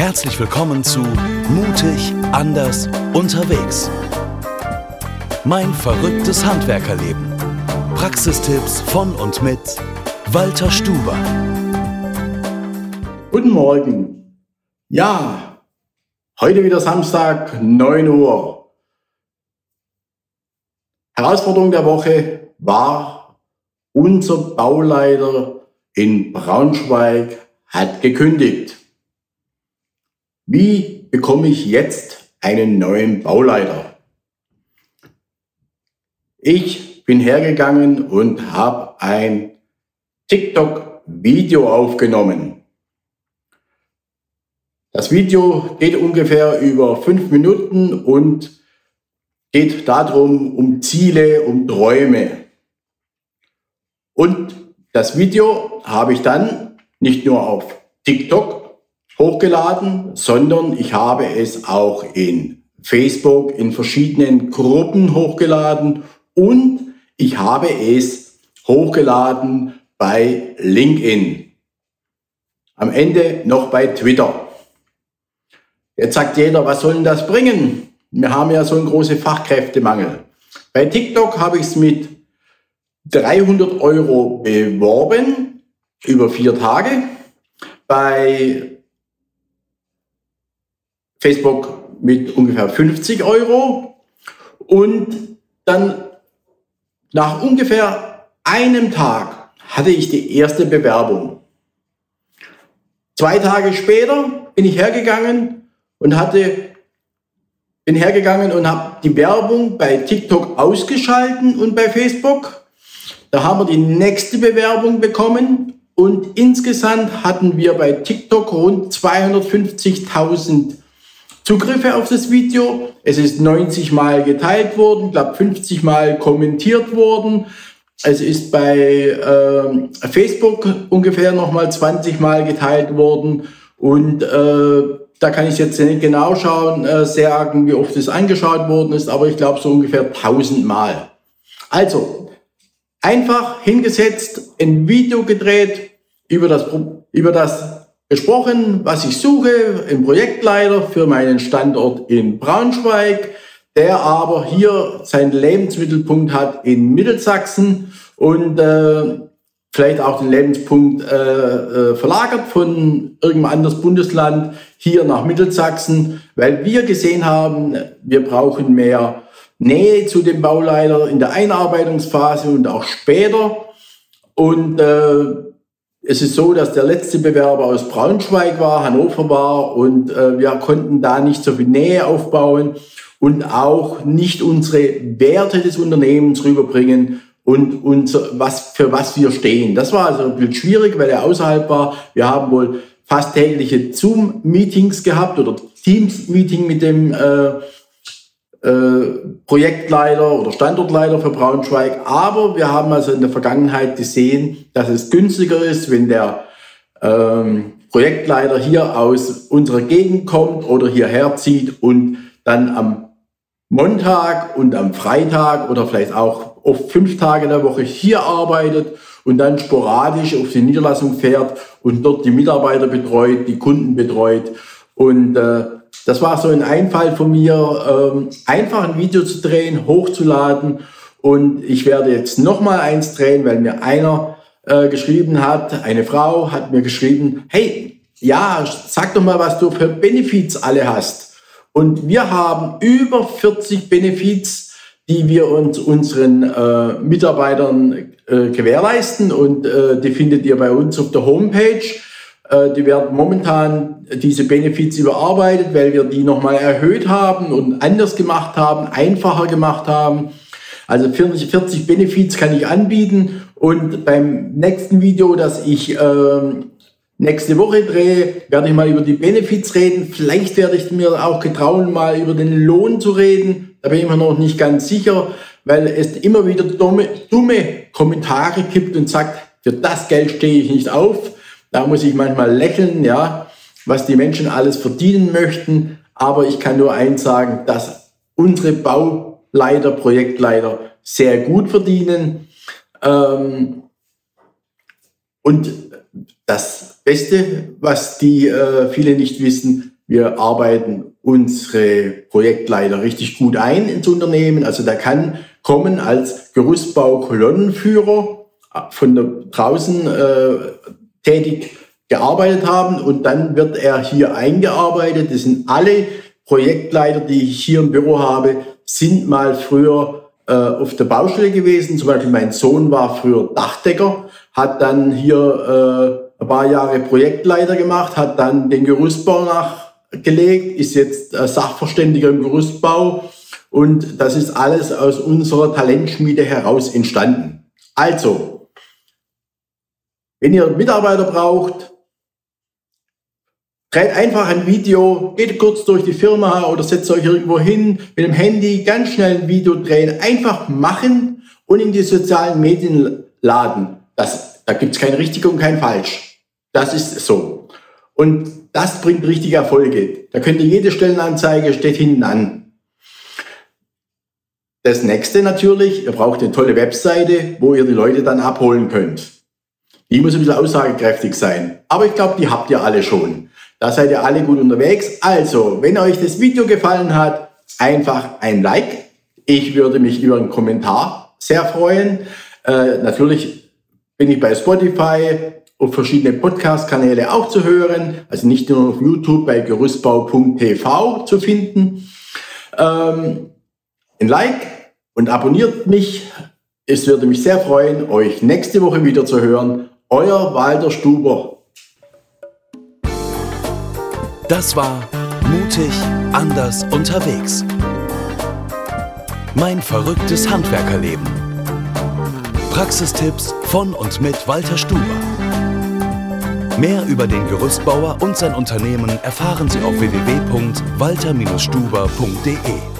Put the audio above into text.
Herzlich willkommen zu Mutig, anders, unterwegs. Mein verrücktes Handwerkerleben. Praxistipps von und mit Walter Stuber. Guten Morgen. Ja, heute wieder Samstag, 9 Uhr. Herausforderung der Woche war, unser Bauleiter in Braunschweig hat gekündigt. Wie bekomme ich jetzt einen neuen Bauleiter? Ich bin hergegangen und habe ein TikTok-Video aufgenommen. Das Video geht ungefähr über fünf Minuten und geht darum, um Ziele, um Träume. Und das Video habe ich dann nicht nur auf TikTok hochgeladen, sondern ich habe es auch in Facebook in verschiedenen Gruppen hochgeladen und ich habe es hochgeladen bei LinkedIn. Am Ende noch bei Twitter. Jetzt sagt jeder, was soll denn das bringen? Wir haben ja so einen großen Fachkräftemangel. Bei TikTok habe ich es mit 300 Euro beworben über vier Tage. Bei Facebook mit ungefähr 50 Euro und dann nach ungefähr einem Tag hatte ich die erste Bewerbung. Zwei Tage später bin ich hergegangen und hatte bin hergegangen und habe die Werbung bei TikTok ausgeschalten und bei Facebook. Da haben wir die nächste Bewerbung bekommen und insgesamt hatten wir bei TikTok rund 250.000 Zugriffe auf das Video. Es ist 90 Mal geteilt worden, glaube 50 Mal kommentiert worden. Es ist bei äh, Facebook ungefähr nochmal 20 Mal geteilt worden. Und äh, da kann ich jetzt nicht genau schauen, äh, sagen, wie oft es angeschaut worden ist, aber ich glaube so ungefähr 1000 Mal. Also, einfach hingesetzt, ein Video gedreht über das, über das besprochen, was ich suche, ein Projektleiter für meinen Standort in Braunschweig, der aber hier seinen Lebensmittelpunkt hat in Mittelsachsen und äh, vielleicht auch den Lebenspunkt äh, äh, verlagert von irgendeinem anderes Bundesland hier nach Mittelsachsen, weil wir gesehen haben, wir brauchen mehr Nähe zu dem Bauleiter in der Einarbeitungsphase und auch später. Und äh, es ist so, dass der letzte Bewerber aus Braunschweig war, Hannover war und äh, wir konnten da nicht so viel Nähe aufbauen und auch nicht unsere Werte des Unternehmens rüberbringen und unser, was, für was wir stehen. Das war also ein bisschen schwierig, weil er außerhalb war. Wir haben wohl fast tägliche Zoom-Meetings gehabt oder Teams-Meeting mit dem äh, Projektleiter oder Standortleiter für Braunschweig. Aber wir haben also in der Vergangenheit gesehen, dass es günstiger ist, wenn der ähm, Projektleiter hier aus unserer Gegend kommt oder hierher zieht und dann am Montag und am Freitag oder vielleicht auch oft fünf Tage in der Woche hier arbeitet und dann sporadisch auf die Niederlassung fährt und dort die Mitarbeiter betreut, die Kunden betreut. Und äh, das war so ein Einfall von mir, ähm, einfach ein Video zu drehen, hochzuladen. Und ich werde jetzt nochmal eins drehen, weil mir einer äh, geschrieben hat, eine Frau hat mir geschrieben, hey, ja, sag doch mal, was du für Benefits alle hast. Und wir haben über 40 Benefits, die wir uns unseren äh, Mitarbeitern äh, gewährleisten. Und äh, die findet ihr bei uns auf der Homepage. Äh, die werden momentan diese Benefits überarbeitet, weil wir die nochmal erhöht haben und anders gemacht haben, einfacher gemacht haben. Also 40, 40 Benefits kann ich anbieten und beim nächsten Video, das ich äh, nächste Woche drehe, werde ich mal über die Benefits reden. Vielleicht werde ich mir auch getrauen, mal über den Lohn zu reden. Da bin ich mir noch nicht ganz sicher, weil es immer wieder dumme, dumme Kommentare gibt und sagt, für das Geld stehe ich nicht auf. Da muss ich manchmal lächeln, ja, was die Menschen alles verdienen möchten. Aber ich kann nur eins sagen, dass unsere Bauleiter, Projektleiter sehr gut verdienen. Ähm, und das Beste, was die äh, viele nicht wissen, Wir arbeiten unsere Projektleiter richtig gut ein ins Unternehmen. Also der kann kommen als Gerüstbau-Kolonnenführer von der draußen äh, tätig gearbeitet haben und dann wird er hier eingearbeitet. Das sind alle Projektleiter, die ich hier im Büro habe, sind mal früher äh, auf der Baustelle gewesen. Zum Beispiel mein Sohn war früher Dachdecker, hat dann hier äh, ein paar Jahre Projektleiter gemacht, hat dann den Gerüstbau nachgelegt, ist jetzt äh, Sachverständiger im Gerüstbau und das ist alles aus unserer Talentschmiede heraus entstanden. Also, wenn ihr Mitarbeiter braucht, Dreht einfach ein Video, geht kurz durch die Firma oder setzt euch irgendwo hin mit dem Handy, ganz schnell ein Video drehen, einfach machen und in die sozialen Medien laden. Das, da gibt's kein richtig und kein falsch. Das ist so. Und das bringt richtige Erfolge. Da könnt ihr jede Stellenanzeige steht hinten an. Das nächste natürlich, ihr braucht eine tolle Webseite, wo ihr die Leute dann abholen könnt. Die muss ein bisschen aussagekräftig sein. Aber ich glaube, die habt ihr alle schon. Da seid ihr alle gut unterwegs. Also, wenn euch das Video gefallen hat, einfach ein Like. Ich würde mich über einen Kommentar sehr freuen. Äh, natürlich bin ich bei Spotify und verschiedene Podcast-Kanäle auch zu hören. Also nicht nur auf YouTube bei gerüstbau.tv zu finden. Ähm, ein Like und abonniert mich. Es würde mich sehr freuen, euch nächste Woche wieder zu hören. Euer Walter Stuber. Das war Mutig, anders, unterwegs. Mein verrücktes Handwerkerleben. Praxistipps von und mit Walter Stuber. Mehr über den Gerüstbauer und sein Unternehmen erfahren Sie auf www.walter-stuber.de.